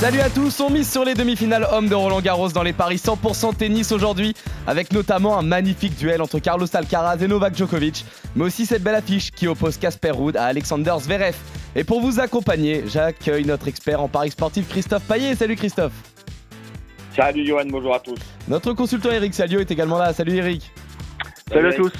Salut à tous, on mise sur les demi-finales hommes de Roland Garros dans les paris 100% tennis aujourd'hui, avec notamment un magnifique duel entre Carlos Alcaraz et Novak Djokovic, mais aussi cette belle affiche qui oppose Casper Ruud à Alexander Zverev. Et pour vous accompagner, j'accueille notre expert en paris sportif Christophe Paillet. Salut Christophe. Salut Johan, bonjour à tous. Notre consultant Eric Salio est également là. Salut Eric. Salut, à tous.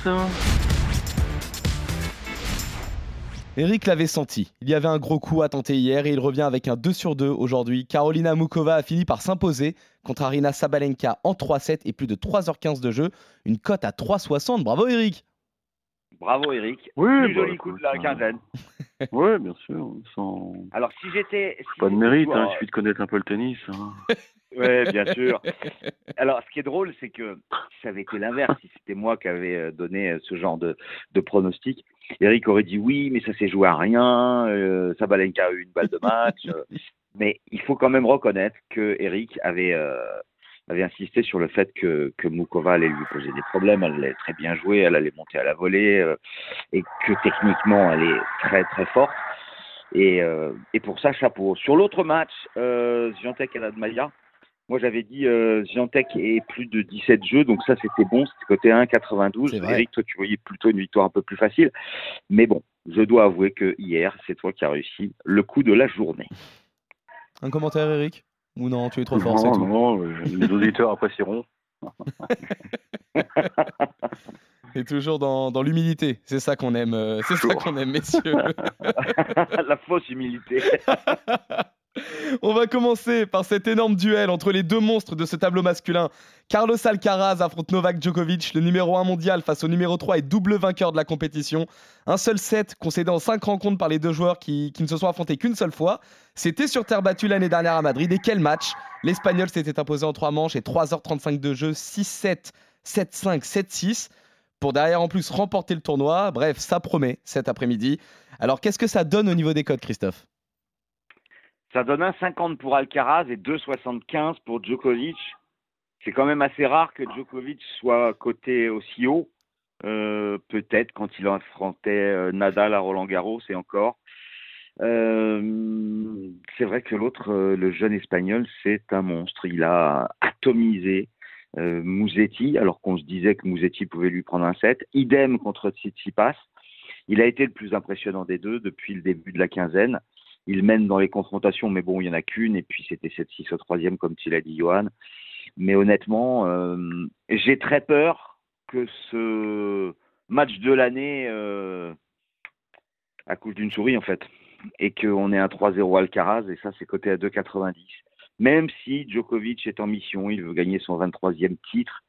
Eric l'avait senti. Il y avait un gros coup à tenter hier et il revient avec un 2 sur 2 aujourd'hui. Carolina Mukova a fini par s'imposer contre Arina Sabalenka en 3-7 et plus de 3h15 de jeu. Une cote à 3,60. Bravo Eric. Bravo Eric. Oui, Plus bah, joli coup de la quinzaine. Oui, bien sûr. Sans... Alors si j'étais... si Pas de mérite, hein, il suffit de connaître un peu le tennis. hein. Ouais, bien sûr. Alors, ce qui est drôle, c'est que si ça avait été l'inverse, si c'était moi qui avais euh, donné euh, ce genre de, de pronostic, Eric aurait dit oui, mais ça s'est joué à rien, euh, Sabalenka a eu une balle de match. euh, mais il faut quand même reconnaître que Eric avait, euh, avait insisté sur le fait que, que Mukova allait lui poser des problèmes, elle allait très bien jouer, elle allait monter à la volée, euh, et que techniquement, elle est très très forte. Et, euh, et pour ça, chapeau. Sur l'autre match, euh, Zviantek et Nadmalia, moi, j'avais dit euh, Giantec et plus de 17 jeux, donc ça, c'était bon. C'était côté 1,92. C'est vrai. Eric, toi, tu voyais plutôt une victoire un peu plus facile. Mais bon, je dois avouer que hier, c'est toi qui as réussi le coup de la journée. Un commentaire Eric? Ou non, tu es trop fort, c'est non, tout. non, les auditeurs apprécieront. Et toujours dans, dans l'humilité. C'est ça qu'on aime. euh, C'est ça qu'on aime, messieurs. la fausse humilité. On va commencer par cet énorme duel entre les deux monstres de ce tableau masculin. Carlos Alcaraz affronte Novak Djokovic, le numéro 1 mondial face au numéro 3 et double vainqueur de la compétition. Un seul set concédé en 5 rencontres par les deux joueurs qui, ne se sont affrontés qu'une seule fois. C'était sur terre battue l'année dernière à Madrid. Et quel match? L'Espagnol s'était imposé en 3 manches et 3h35 de jeu, 6-7, 7-5, 7-6. Pour derrière en plus remporter le tournoi. Bref, ça promet cet après-midi. Alors qu'est-ce que ça donne au niveau des codes, Christophe? Ça donne 1,50 pour Alcaraz et 2,75 pour Djokovic. C'est quand même assez rare que Djokovic soit coté aussi haut. Euh, Peut-être quand il affrontait euh, Nadal à Roland Garros et encore. Euh, c'est vrai que l'autre, le jeune espagnol, c'est un monstre. Il a atomisé euh, alors qu'on se disait que Musetti pouvait lui prendre un set. Idem contre Tsitsipas. Il a été le plus impressionnant des deux depuis le début de la quinzaine. Il mène dans les confrontations, mais bon, il n'y en a qu'une, et puis c'était 7-6 au troisième, comme tu l'as dit, Johan. Mais honnêtement, euh, j'ai très peur que ce match de l'année euh, accouche d'une souris, en fait, et qu'on ait un 3-0 Alcaraz, et ça, c'est coté à 2,90. Même si Djokovic est en mission, il veut gagner son 23e titre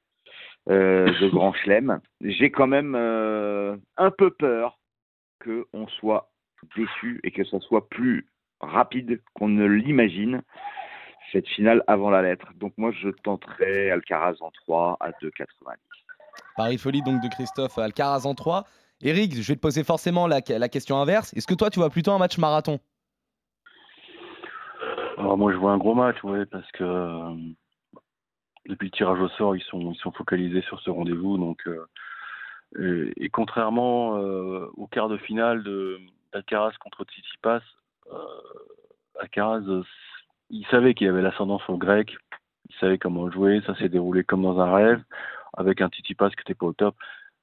euh, de Grand Chelem, j'ai quand même euh, un peu peur qu'on soit déçu et que ça soit plus rapide qu'on ne l'imagine, cette finale avant la lettre. Donc moi, je tenterai Alcaraz en 3 à 2,90. Paris folie donc de Christophe Alcaraz en 3. Eric, je vais te poser forcément la, la question inverse. Est-ce que toi, tu vois plutôt un match marathon? Alors moi, je vois un gros match, ouais, parce que euh, depuis le tirage au sort, ils sont, ils sont focalisés sur ce rendez-vous. Donc, euh, et, et contrairement euh, au quart de finale de d'Alcaraz contre Tsitsipas, euh, Alcaraz, euh, il savait qu'il avait l'ascendant sur le grec, il savait comment jouer, ça s'est déroulé comme dans un rêve, avec un Tsitsipas qui n'était pas au top.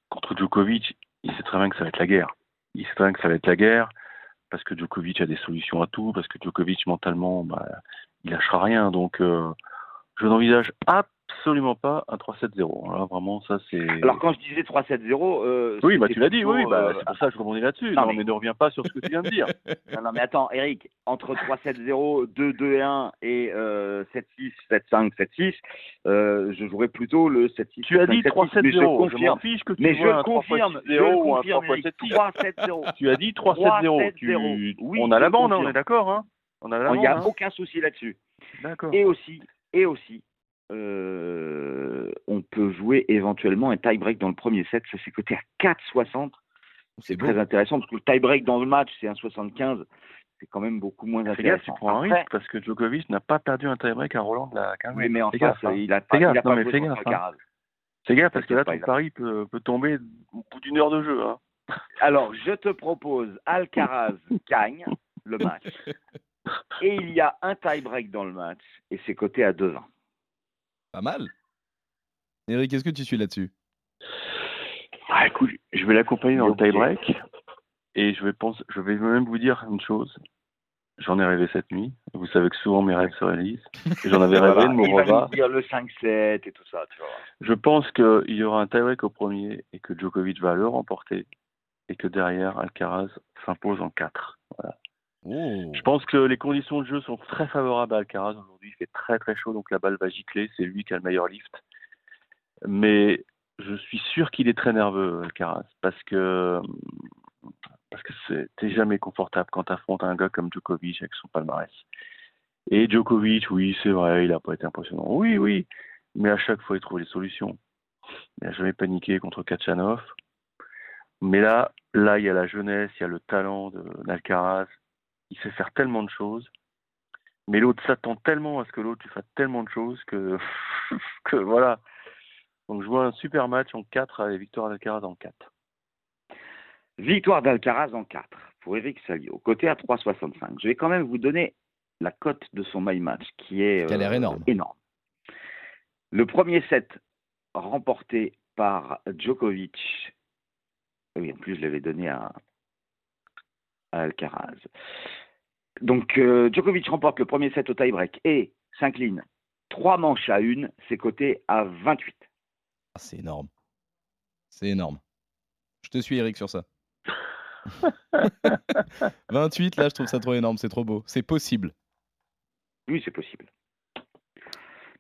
Contre Djokovic, il sait très bien que ça va être la guerre. Il sait très bien que ça va être la guerre, parce que Djokovic a des solutions à tout, parce que Djokovic mentalement, bah, il lâchera rien. Donc, euh, je n'envisage absolument pas un 3-7-0. Là, vraiment, ça c'est. Alors quand je disais 3-7-0, euh, oui, bah tu l'as dit, oui, bah, euh, c'est pour ça que je rebondis là-dessus. non, Non, mais- mais... ne reviens pas sur ce que tu viens de dire. Non, non, mais attends, Eric, entre 3-7-0, 2-2-1 et euh, 7-6, 7-5, 7-6, euh, je jouerais plutôt le 7-6. Tu as dit 7-6, mais je 3-7-0. Je m'en confirme. fiche que tu Mais vois je un confirme, je 3-6-0 ou un confirme, Eric, 3-7-6. 3-7-0. Tu as dit 3-7-0. 3-7-0. Tu... Oui, On a la bande, hein, on est d'accord, hein On a la Il n'y a hein aucun souci là-dessus. D'accord. Et aussi, et aussi, euh, on peut jouer éventuellement un tie-break dans le premier set. Ça s'est coté à 4,60. C'est beau. très intéressant parce que le tie-break dans le match, c'est un 75. c'est quand même beaucoup moins Fais gaffe, tu intéressant. prends un Après- risque parce que Djokovic n'a pas perdu un tie-break à Roland de la 15 Oui, mais en face, gaffe, hein. il a pas, gaffe, il a pas joué gaffe, hein. Gaffe parce que là, ton pari peut, peut tomber au bout d'une heure de jeu. Hein. Alors, je te propose Alcaraz gagne le match. Et il y a un tie-break dans le match, et c'est coté à 2-20. Pas mal. Eric, est-ce que tu suis là-dessus? Ah, écoute, je vais l'accompagner dans le tie-break et je vais, penser, je vais même vous dire une chose. J'en ai rêvé cette nuit. Vous savez que souvent mes rêves se réalisent. J'en avais Voilà, rêvé de il va Morova. nous dire le 5-7 et tout ça, tu vois. Je pense qu'il y aura un tie-break au premier et que Djokovic va le remporter et que derrière, Alcaraz s'impose en 4. Je pense que les conditions de jeu sont très favorables à Alcaraz. Aujourd'hui, il fait très très chaud, donc la balle va gicler. C'est lui qui a le meilleur lift. Mais je suis sûr qu'il est très nerveux, Alcaraz, parce que parce que t'es jamais confortable quand affrontes un gars comme Djokovic avec son palmarès. Et Djokovic, oui, c'est vrai, il n'a pas été impressionnant. Oui, oui, mais à chaque fois, il trouve les solutions. Il n'a jamais paniqué contre Kachanov. Mais là, là, il y a la jeunesse, il y a le talent d'Alcaraz. Il sait faire tellement de choses. Mais l'autre s'attend tellement à ce que l'autre tu fasses tellement de choses que, que voilà. Donc je vois un super match en 4 avec victoire d'Alcaraz en 4. Victoire d'Alcaraz en 4 pour Eric Salio, côté à 3,65. Je vais quand même vous donner la cote de son my match qui est Qui a l'air énorme. énorme. Le premier set remporté par Djokovic. Oui, en plus, je l'avais donné à, à Alcaraz. Donc, euh, Djokovic remporte le premier set au tie-break et s'incline 3 manches à 1. C'est coté à 28. Ah, c'est énorme. C'est énorme. Je te suis, Eric, sur ça. 28, là, je trouve ça trop énorme. C'est trop beau. C'est possible. Oui, c'est possible.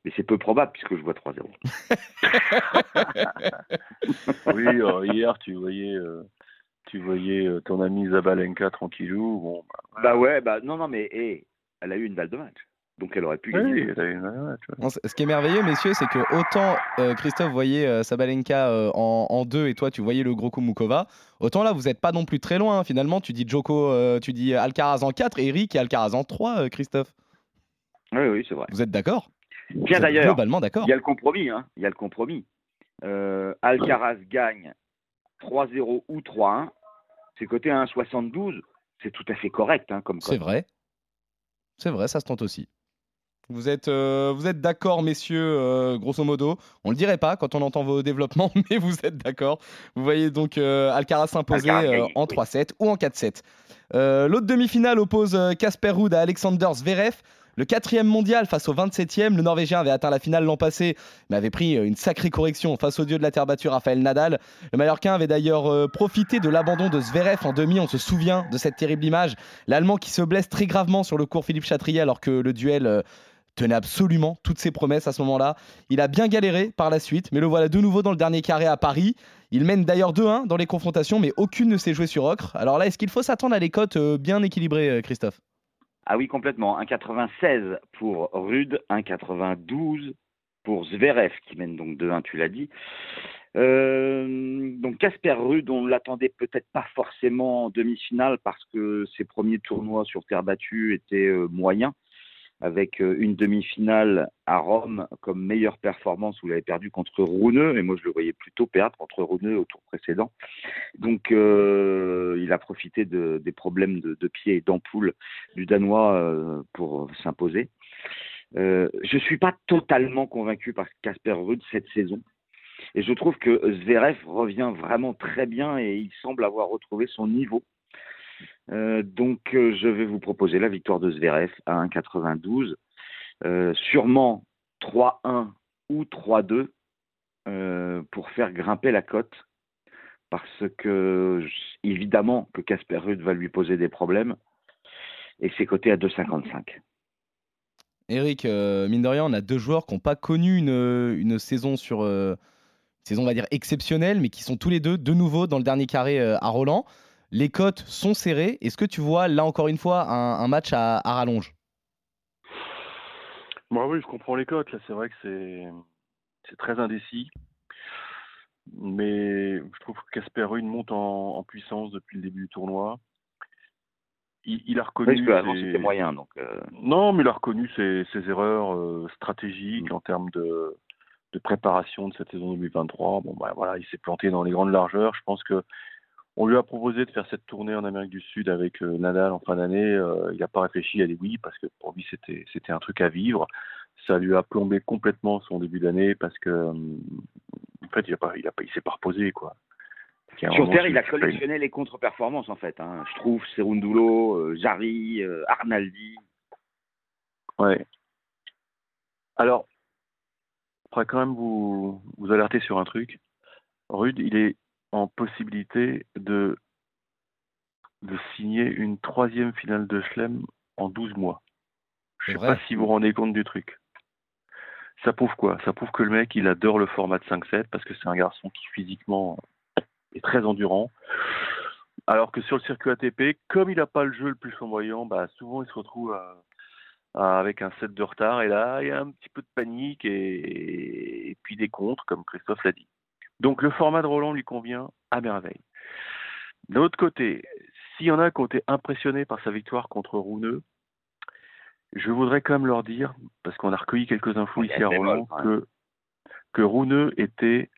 Mais c'est peu probable puisque je vois 3-0. Oui, euh, hier tu voyais, euh, tu voyais euh, ton ami Zabalenka tranquillou. Bon, bah, Bah ouais, bah non, non, mais elle a eu une balle de match. Donc elle aurait pu gagner. une-. Non, ce qui est merveilleux, messieurs, c'est que autant euh, Christophe voyait euh, Sabalenka euh, en, en deux et toi, tu voyais le gros Kumukova, autant là, vous n'êtes pas non plus très loin. hein. Finalement, tu dis Joko, euh, tu dis Alcaraz en 4 et Eric et Alcaraz en 3, euh, Christophe. Oui, oui, c'est vrai. Vous êtes d'accord? Tiens êtes d'ailleurs, Globalement d'accord. il y a le compromis. Hein. Il y a le compromis. Euh, Alcaraz gagne 3-0 ou 3-1. C'est coté à 1,72. C'est tout à fait correct hein, comme C'est vrai. C'est vrai, ça se tente aussi. Vous êtes, euh, vous êtes d'accord, messieurs, euh, grosso modo? On le dirait pas quand on entend vos développements, mais vous êtes d'accord. Vous voyez donc euh, Alcaraz s'imposer euh, en oui. 3-7 ou en 4-7. Euh, L'autre demi-finale oppose Casper Ruud à Alexander Zverev. Le quatrième mondial face au 27e, le Norvégien avait atteint la finale l'an passé, mais avait pris euh, une sacrée correction face au dieu de la terre battue Raphaël Nadal. Le Mallorquin avait d'ailleurs euh, profité de l'abandon de Zverev en demi. On se souvient de cette terrible image. L'Allemand qui se blesse très gravement sur le cours Philippe Chatrier alors que le duel euh, tenait absolument toutes ses promesses à ce moment-là. Il a bien galéré par la suite, mais le voilà de nouveau dans le dernier carré à Paris. Il mène d'ailleurs 2-1 dans les confrontations, mais aucune ne s'est jouée sur ocre. Alors là, est-ce qu'il faut s'attendre à des cotes bien équilibrées, Christophe? Ah oui, complètement. 1,96 pour Rude, 1,92 pour Zverev, qui mène donc 2-1, tu l'as dit. Euh, donc Casper Rude, on l'attendait peut-être pas forcément en demi-finale parce que ses premiers tournois sur terre battue étaient euh, moyens, avec euh, une demi-finale à Rome comme meilleure performance où il avait perdu contre Runeux, et moi je le voyais plutôt perdre contre Runeux au tour précédent. Donc euh, il a profité de- des problèmes de, pied et d'ampoule du Danois euh, pour s'imposer. Je ne suis pas totalement convaincu par Casper Ruud cette saison. Et je trouve que Zverev revient vraiment très bien et il semble avoir retrouvé son niveau. Euh, donc euh, je vais vous proposer la victoire de Zverev à 1,92. Euh, sûrement 3-1 ou 3-2 euh, pour faire grimper la cote. Parce que évidemment que Casper Ruud va lui poser des problèmes. Et c'est coté à 2,55. Eric, mine de rien, on a deux joueurs qui n'ont pas connu une, saison sur saison, on va dire exceptionnelle, mais qui sont tous les deux de nouveau dans le dernier carré à Roland. Les cotes sont serrées. Est-ce que tu vois là encore une fois un, un match à, à rallonge? Moi, oui, je comprends les cotes. Là, c'est vrai que c'est c'est très indécis. Mais je trouve que Casper Ruud monte en, en puissance depuis le début du tournoi. il, il a reconnu. Parce qu'avant, ses- c'était moyen. Donc, euh, Non, mais il a reconnu ses, ses erreurs euh, stratégiques Mm. en termes de, de préparation de cette saison 2023. Bon, bah, voilà, il s'est planté dans les grandes largeurs. Je pense que on lui a proposé de faire cette tournée en Amérique du Sud avec euh, Nadal en fin d'année. Euh, il n'a pas réfléchi, il a dit oui parce que pour lui c'était c'était un truc à vivre. Ça lui a plombé complètement son début d'année parce que euh, en fait il a pas il a pas il s'est pas reposé quoi. Sur terre, il a collectionné les contre-performances, en fait. Hein. Je trouve Serundulo, Jarry, Arnaldi. Ouais. Alors, je pourrais quand même vous, vous alerter sur un truc. Rude, il est en possibilité de, de signer une troisième finale de Chelem en 12 mois. Je C'est sais pas si vous vous rendez compte du truc. Ça prouve quoi? Ça prouve que le mec, il adore le format de 5-7 parce que c'est un garçon qui physiquement est très endurant. Alors que sur le circuit ATP, comme il n'a pas le jeu le plus flamboyant, bah souvent il se retrouve à- à- avec un set de retard et là il y a un petit peu de panique et, et puis des contres comme Christophe l'a dit. Donc le format de Roland lui convient à merveille. De l'autre côté, s'il y en a qui ont été impressionnés par sa victoire contre Rouneux, je voudrais quand même leur dire, parce qu'on a recueilli quelques infos ici à Roland, que, que Rouneux était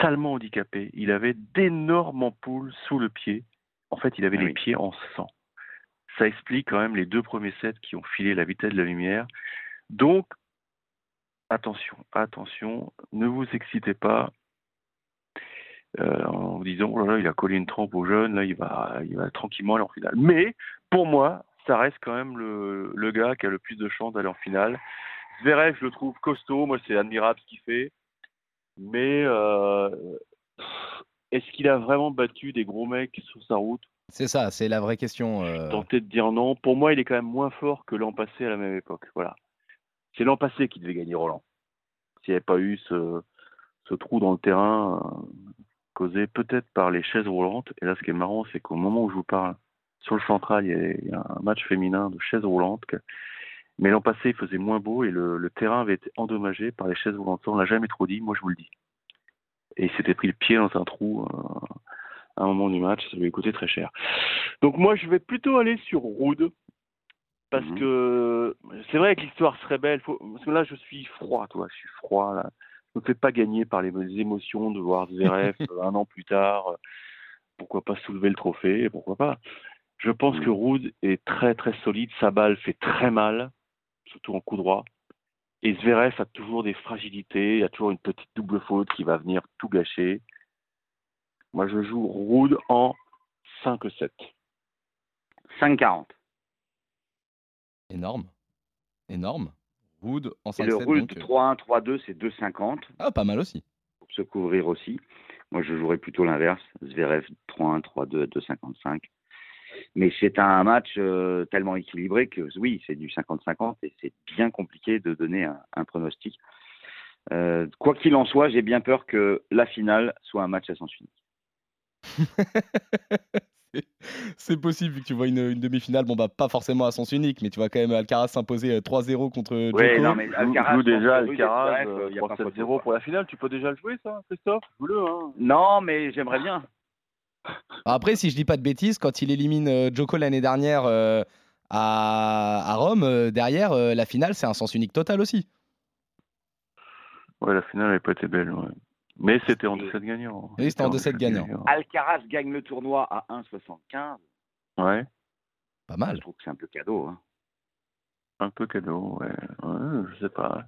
salement handicapé. Il avait d'énormes ampoules sous le pied. En fait, il avait Ah les oui. pieds en sang. Ça explique quand même les deux premiers sets qui ont filé la vitesse de la lumière. Donc, attention, attention, ne vous excitez pas euh, en disant oh là là, il a collé une trempe aux jeunes, là il va, il va tranquillement aller en finale. Mais pour moi, ça reste quand même le, le gars qui a le plus de chances d'aller en finale. Zverev, je le trouve costaud, moi c'est admirable ce qu'il fait, mais euh, est-ce qu'il a vraiment battu des gros mecs sur sa route? C'est ça, c'est la vraie question. euh. Tenter de dire non. Pour moi, il est quand même moins fort que l'an passé à la même époque. Voilà. C'est l'an passé qu'il devait gagner Roland. S'il n'y avait pas eu ce, ce trou dans le terrain causé peut-être par les chaises roulantes. Et là, ce qui est marrant, c'est qu'au moment où je vous parle, sur le central, il y, a, un match féminin de chaises roulantes. Mais l'an passé, il faisait moins beau et le, le terrain avait été endommagé par les chaises roulantes. Ça, On l'a jamais trop dit, moi je vous le dis. Et il s'était pris le pied dans un trou euh, à un moment du match, ça lui a coûté très cher. Donc moi, je vais plutôt aller sur Rude. Parce Mhm. que c'est vrai que l'histoire serait belle. Faut... Parce que là, je suis froid, toi. Je suis froid. Là. Me fais pas gagner par les émotions de voir Zverev euh, un an plus tard. euh, Pourquoi pas soulever le trophée Pourquoi pas Je pense Mhm. que Rude est très très solide. Sa balle fait très mal, surtout en coup droit. Et Zverev a toujours des fragilités. Il y a toujours une petite double faute qui va venir tout gâcher. Moi, je joue Rude en 5-7. 5,40. Énorme. Énorme. En Et le 5-7. Rude donc, euh, 3-1, 3-2, c'est 2,50 Ah, pas mal aussi. pour se couvrir aussi. Moi, je jouerais plutôt l'inverse. Zverev 3-1, 3-2, 2,55. Mais c'est un match euh, tellement équilibré que oui, c'est du 50-50 et c'est bien compliqué de donner un, un pronostic. Euh, quoi qu'il en soit, j'ai bien peur que la finale soit un match à sens unique. C'est- possible vu que tu vois une, une demi-finale, bon bah pas forcément à sens unique, mais tu vois quand même Alcaraz s'imposer euh, 3-0 contre Djoko. Ouais, non, mais Joue, Alcaraz, joue déjà Alcaraz, euh, il y a pas 3-7-0 photo, pour la finale. Tu peux déjà le jouer, ça, Christophe? Joue-le, hein. Non, mais j'aimerais bien. Après, si je dis pas de bêtises, quand il élimine euh, Djoko l'année dernière euh, à, à Rome, euh, derrière euh, la finale, c'est un sens unique total aussi. Ouais, la finale n'avait pas été belle, ouais. Mais c'était en 2-7 gagnant. Oui, c'était en 2-7 gagnant. Alcaraz gagne le tournoi à 1,75. Ouais, Pas mal. Je trouve que c'est un peu cadeau. hein. un peu cadeau, ouais. ouais je sais pas.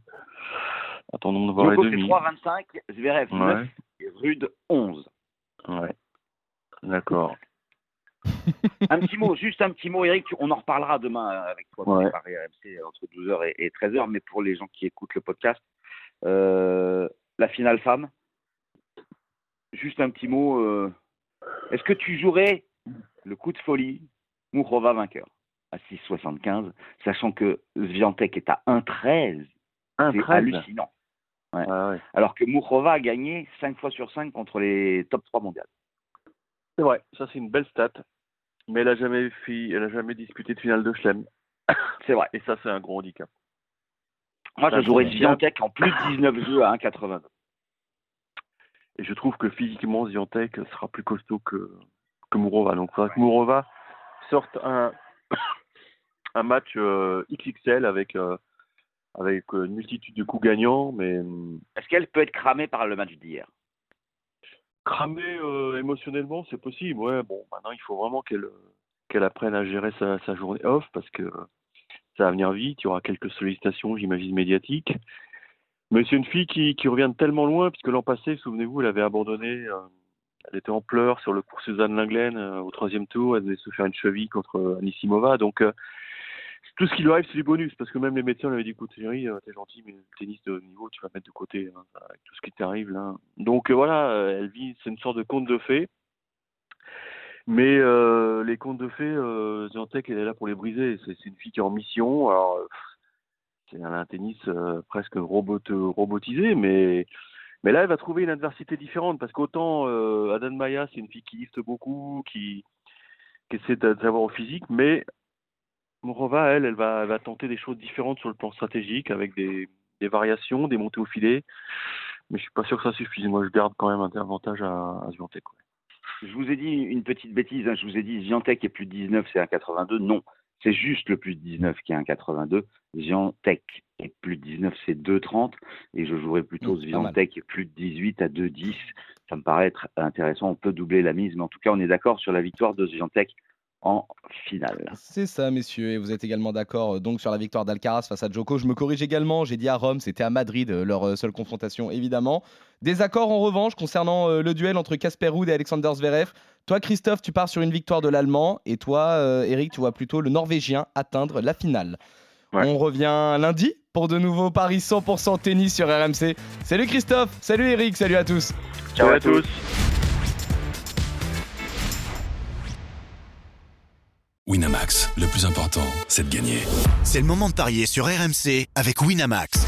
Attendons de voir Djoko, les c'est demi. 3,25. Zverev 9 Ouais, et Rude 11. ouais. D'accord. Un petit mot, juste un petit mot, Eric. On en reparlera demain avec toi Ouais. par RMC entre 12h et, et 13h. Mais pour les gens qui écoutent le podcast, euh, la finale femme. Juste un petit mot. euh, Est-ce que tu jouerais le coup de folie Mourova vainqueur à 6,75, sachant que Sviantek est à 1,13 Un C'est 13. hallucinant. Ouais, ouais. Alors que Mourova a gagné 5 fois sur 5 contre les top 3 mondiales. C'est vrai, ça c'est une belle stat. Mais elle a jamais elle a jamais disputé de finale de Chelem. C'est vrai. Et ça, c'est un gros handicap. Moi, Ça, je jouerais. Sviantek en plus de 19 jeux à 1,82. Et je trouve que physiquement, Ziontek sera plus costaud que, que Mourova. Donc, il faudra que Mourova sortent un, un match euh, XXL avec, euh, avec euh, une multitude de coups gagnants, mais hum, Est-ce qu'elle peut être cramée par le match d'hier? Cramée euh, émotionnellement, c'est possible. Ouais, bon, maintenant il faut vraiment qu'elle qu'elle apprenne à gérer sa, sa journée off parce que ça va venir vite. Il y aura quelques sollicitations, j'imagine, médiatiques. Mais c'est une fille qui, revient de tellement loin, puisque l'an passé, souvenez-vous, elle avait abandonné. euh, elle était en pleurs sur le cours Suzanne Linglen euh, au troisième tour. Elle se faire une cheville contre Anisimova. Donc, euh, tout ce qui lui arrive, c'est du bonus, parce que même les médecins lui avaient dit écoute, Thierry, euh, t'es gentil, mais le tennis de niveau, tu vas mettre de côté hein, avec tout ce qui t'arrive là. Donc euh, voilà, euh, elle vit, c'est une sorte de conte de fées. Mais euh, les contes de fées, euh, Ziantec, elle est là pour les briser. C'est une fille qui est en mission. Alors, euh, c'est a un tennis euh, presque robot, robotisé, mais là, elle va trouver une adversité différente parce qu'autant euh, Adan Maya, c'est une fille qui liste beaucoup, qui, qui essaie d'a- d'avoir au physique, mais Morova, elle, elle va, tenter des choses différentes sur le plan stratégique avec des, variations, des montées au filet. Mais je suis pas sûr que ça suffise. Moi, je garde quand même un avantage à, à. Je vous ai dit une petite bêtise, hein. je vous ai dit Ziantec est plus de 19, c'est un 82. Non, c'est juste le plus de 19 qui est un 82. Ziantec est plus de 19, c'est 2,30. Et je jouerais plutôt Mmh, mal. Ziantec plus de 18 à 2,10. Ça me paraît être intéressant. On peut doubler la mise, mais en tout cas, on est d'accord sur la victoire de Ziantec en finale. C'est ça, messieurs. Et vous êtes également d'accord euh, donc sur la victoire d'Alcaraz face à Djoko. Je me corrige également. J'ai dit à Rome, c'était à Madrid euh, leur euh, seule confrontation, évidemment. Désaccord en revanche concernant le duel entre Casper Ruud et Alexander Zverev. Toi, Christophe, tu pars sur une victoire de l'Allemand. Et toi, euh, Eric, tu vois plutôt le Norvégien atteindre la finale. Ouais. On revient lundi pour de nouveaux paris 100% tennis sur RMC. Salut Christophe, salut Eric, salut à tous. Ciao à tous. Winamax, le plus important, c'est de gagner. C'est le moment de parier sur RMC avec Winamax.